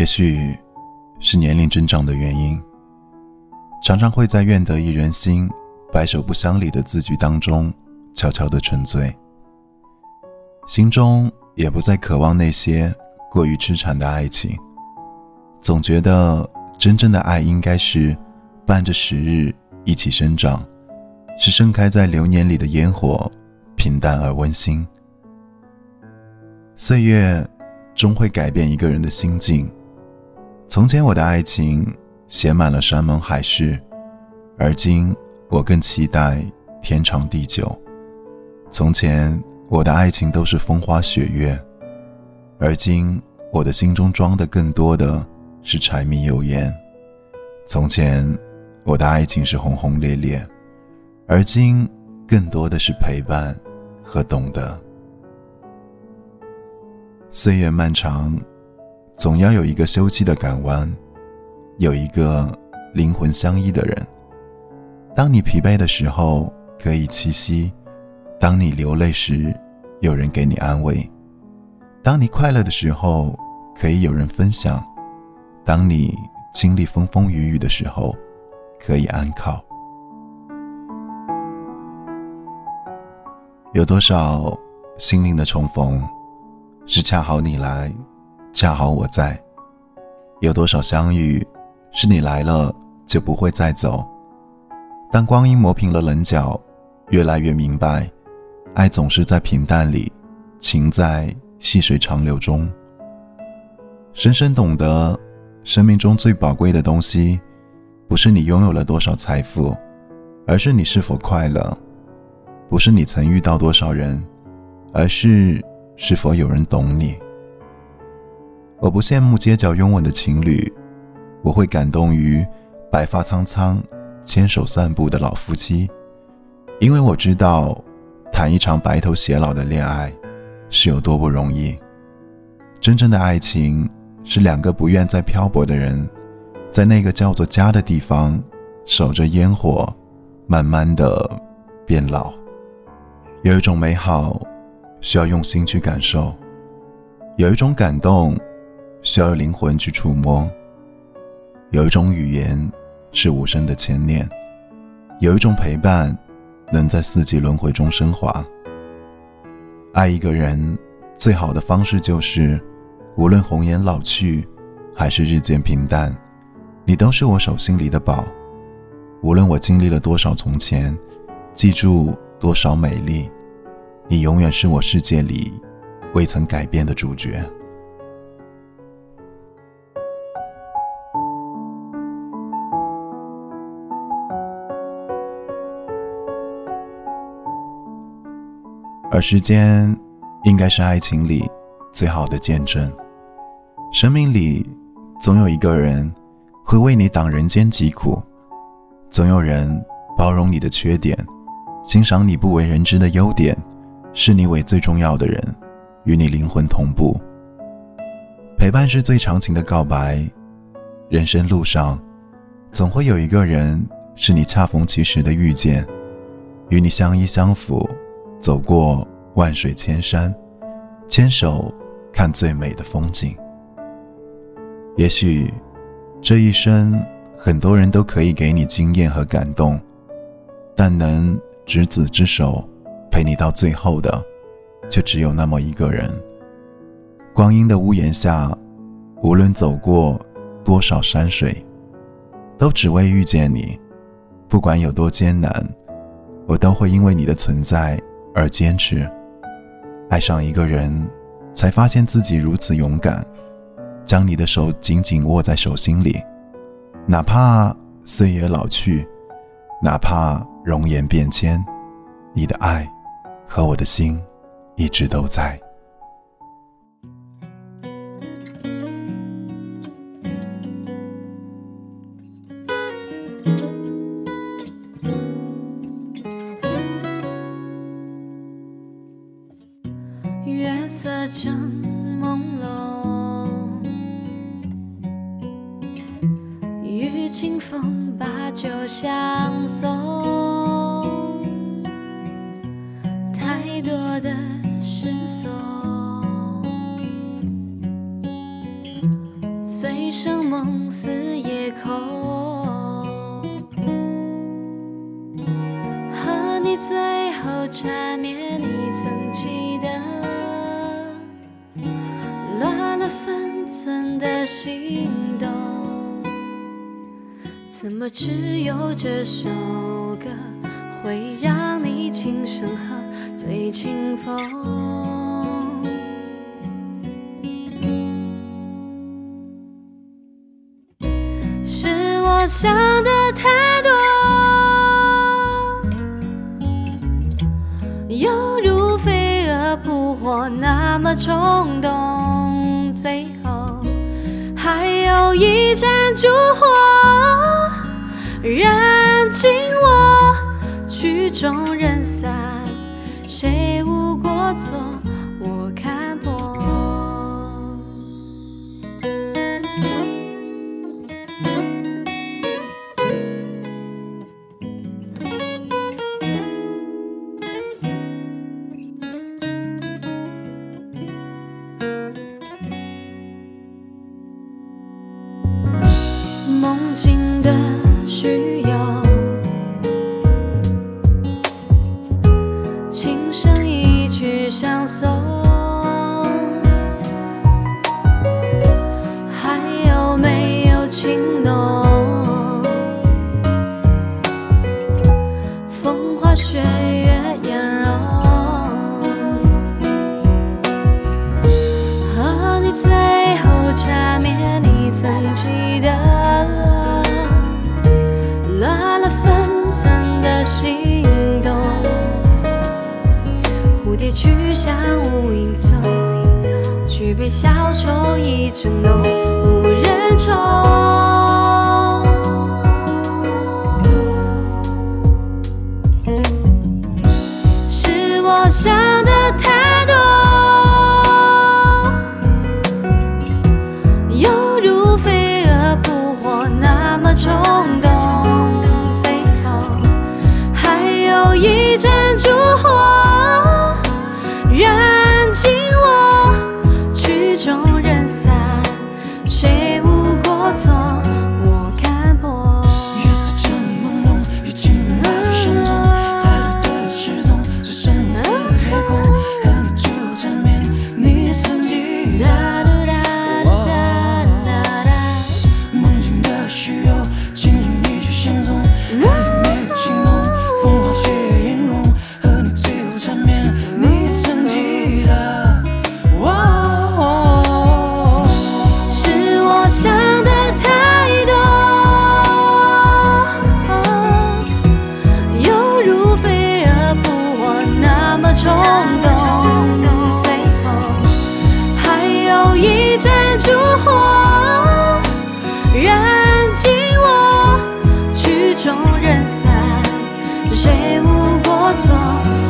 也许是年龄增长的原因，常常会在“愿得一人心，白首不相离”的字句当中悄悄的沉醉，心中也不再渴望那些过于痴缠的爱情，总觉得真正的爱应该是伴着时日一起生长，是盛开在流年里的烟火，平淡而温馨。岁月终会改变一个人的心境。从前我的爱情写满了山盟海誓，而今我更期待天长地久。从前我的爱情都是风花雪月，而今我的心中装的更多的是柴米油盐。从前我的爱情是轰轰烈烈，而今更多的是陪伴和懂得。岁月漫长，总要有一个休憩的港湾，有一个灵魂相依的人。当你疲惫的时候，可以栖息；当你流泪时，有人给你安慰；当你快乐的时候，可以有人分享；当你经历风风雨雨的时候，可以安靠。有多少心灵的重逢？是恰好你来，恰好我在。有多少相遇，是你来了就不会再走。当光阴磨平了棱角，越来越明白，爱总是在平淡里，情在细水长流中。深深懂得，生命中最宝贵的东西，不是你拥有了多少财富，而是你是否快乐；不是你曾遇到多少人，而是。是否有人懂你？我不羡慕街角拥吻的情侣，我会感动于白发苍苍、牵手散步的老夫妻，因为我知道，谈一场白头偕老的恋爱是有多不容易。真正的爱情是两个不愿再漂泊的人，在那个叫做家的地方，守着烟火，慢慢的变老。有一种美好。需要用心去感受，有一种感动，需要灵魂去触摸；有一种语言是无声的牵念，有一种陪伴能在四季轮回中升华。爱一个人最好的方式就是，无论红颜老去，还是日渐平淡，你都是我手心里的宝。无论我经历了多少从前，记住多少美丽。你永远是我世界里未曾改变的主角。而时间，应该是爱情里最好的见证。生命里，总有一个人会为你挡人间疾苦，总有人包容你的缺点，欣赏你不为人知的优点。视你为最重要的人，与你灵魂同步。陪伴是最长情的告白。人生路上，总会有一个人是你恰逢其时的遇见，与你相依相扶，走过万水千山，牵手看最美的风景。也许这一生，很多人都可以给你惊艳和感动，但能执子之手。陪你到最后的，却只有那么一个人。光阴的屋檐下，无论走过多少山水，都只为遇见你。不管有多艰难，我都会因为你的存在而坚持。爱上一个人，才发现自己如此勇敢，将你的手紧紧握在手心里，哪怕岁月老去，哪怕容颜变迁，你的爱。和我的心一直都在。月色正朦胧，与清风把酒相送。太多的失措，醉生梦死夜空。心动怎么只有这首歌会让你轻声喝醉？清风是我想的太多，犹如飞蛾扑火那么冲动。最后。一盏烛火燃尽，我曲终人散，谁无过错？水月颜容和你最后缠绵你曾记得乱了分寸的心动蝴蝶去向无影踪举杯消愁。意正浓无人宠错